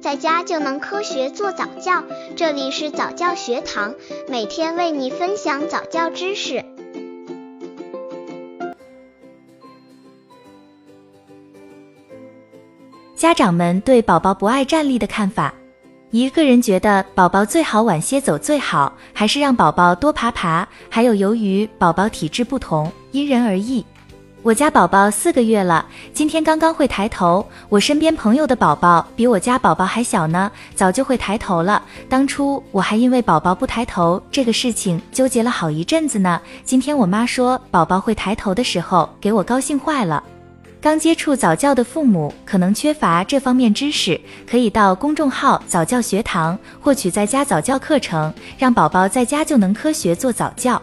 在家就能科学做早教。这里是早教学堂，每天为你分享早教知识。家长们对宝宝不爱站立的看法，一个人觉得宝宝最好晚些走最好，还是让宝宝多爬爬？还有由于宝宝体质不同，因人而异。我家宝宝四个月了，今天刚刚会抬头。我身边朋友的宝宝比我家宝宝还小呢，早就会抬头了。当初我还因为宝宝不抬头这个事情纠结了好一阵子呢。今天我妈说宝宝会抬头的时候，给我高兴坏了。刚接触早教的父母可能缺乏这方面知识，可以到公众号早教学堂获取在家早教课程，让宝宝在家就能科学做早教。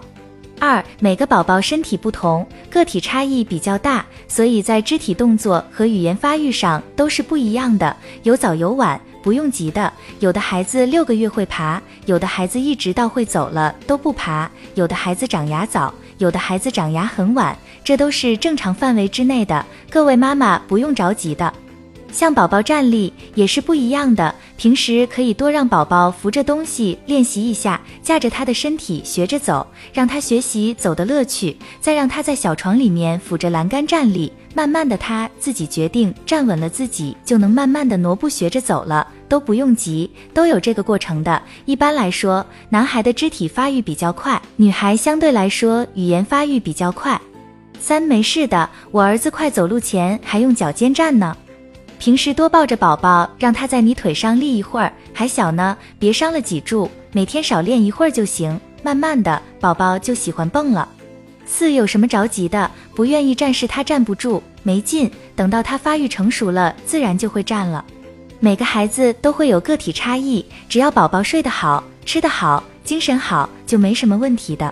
二，每个宝宝身体不同，个体差异比较大，所以在肢体动作和语言发育上都是不一样的，有早有晚，不用急的。有的孩子六个月会爬，有的孩子一直到会走了都不爬，有的孩子长牙早，有的孩子长牙很晚，这都是正常范围之内的。各位妈妈不用着急的。像宝宝站立也是不一样的，平时可以多让宝宝扶着东西练习一下，架着他的身体学着走，让他学习走的乐趣。再让他在小床里面扶着栏杆站立，慢慢的他自己决定站稳了，自己就能慢慢的挪步学着走了，都不用急，都有这个过程的。一般来说，男孩的肢体发育比较快，女孩相对来说语言发育比较快。三没事的，我儿子快走路前还用脚尖站呢。平时多抱着宝宝，让他在你腿上立一会儿，还小呢，别伤了脊柱。每天少练一会儿就行，慢慢的，宝宝就喜欢蹦了。四有什么着急的？不愿意站是他站不住，没劲。等到他发育成熟了，自然就会站了。每个孩子都会有个体差异，只要宝宝睡得好，吃得好，精神好，就没什么问题的。